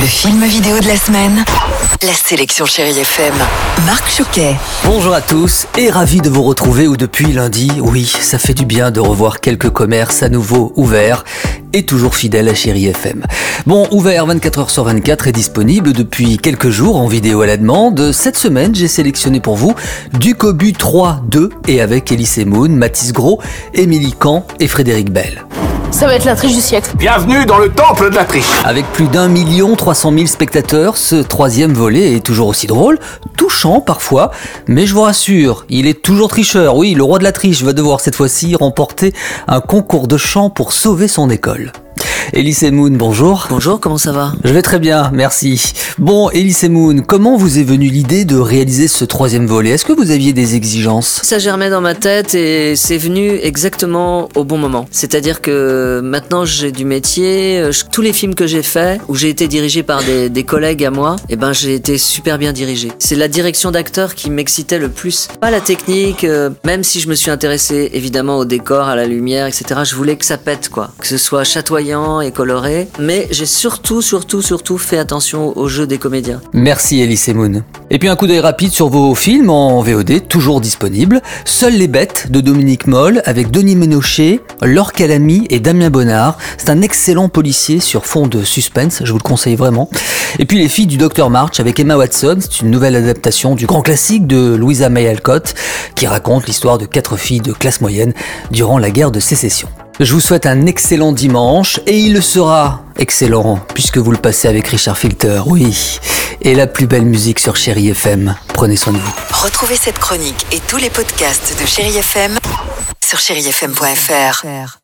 Le film vidéo de la semaine. La sélection Chérie FM. Marc Choquet. Bonjour à tous et ravi de vous retrouver où depuis lundi, oui, ça fait du bien de revoir quelques commerces à nouveau ouverts et toujours fidèles à Chérie FM. Bon, ouvert 24 h sur 24 et disponible depuis quelques jours en vidéo à la demande. Cette semaine, j'ai sélectionné pour vous du Cobu 3 2 et avec Elise Moon, Mathis Gros, Émilie Camp et Frédéric Bell. Ça va être la triche du siècle. Bienvenue dans le temple de la triche. Avec plus d'un million trois cent mille spectateurs, ce troisième volet est toujours aussi drôle, touchant parfois, mais je vous rassure, il est toujours tricheur. Oui, le roi de la triche va devoir cette fois-ci remporter un concours de chant pour sauver son école. Elise Moon, bonjour. Bonjour, comment ça va? Je vais très bien, merci. Bon, Elise Moon, comment vous est venue l'idée de réaliser ce troisième volet Est-ce que vous aviez des exigences? Ça germait dans ma tête et c'est venu exactement au bon moment. C'est-à-dire que maintenant j'ai du métier, euh, je- tous les films que j'ai faits, où j'ai été dirigé par des, des collègues à moi, et ben j'ai été super bien dirigé. C'est la direction d'acteur qui m'excitait le plus. Pas la technique, euh, même si je me suis intéressé évidemment au décor, à la lumière, etc. Je voulais que ça pète quoi, que ce soit chatoyant et coloré. Mais j'ai surtout, surtout, surtout fait attention au jeu des comédiens. Merci Elise Moon. Et puis un coup d'œil rapide sur vos films en VOD, toujours disponibles. Seules les bêtes de Dominique Moll avec Denis Ménochet, Laure Calamy et Damien Bonnard. C'est un excellent policier sur fond de suspense, je vous le conseille vraiment. Et puis Les filles du Dr March avec Emma Watson, c'est une nouvelle adaptation du grand classique de Louisa May Alcott qui raconte l'histoire de quatre filles de classe moyenne durant la guerre de sécession. Je vous souhaite un excellent dimanche et il le sera excellent puisque vous le passez avec Richard Filter, oui. Et la plus belle musique sur Chéri FM. Prenez soin de vous. Retrouvez cette chronique et tous les podcasts de Chérie FM sur chérifm.fr.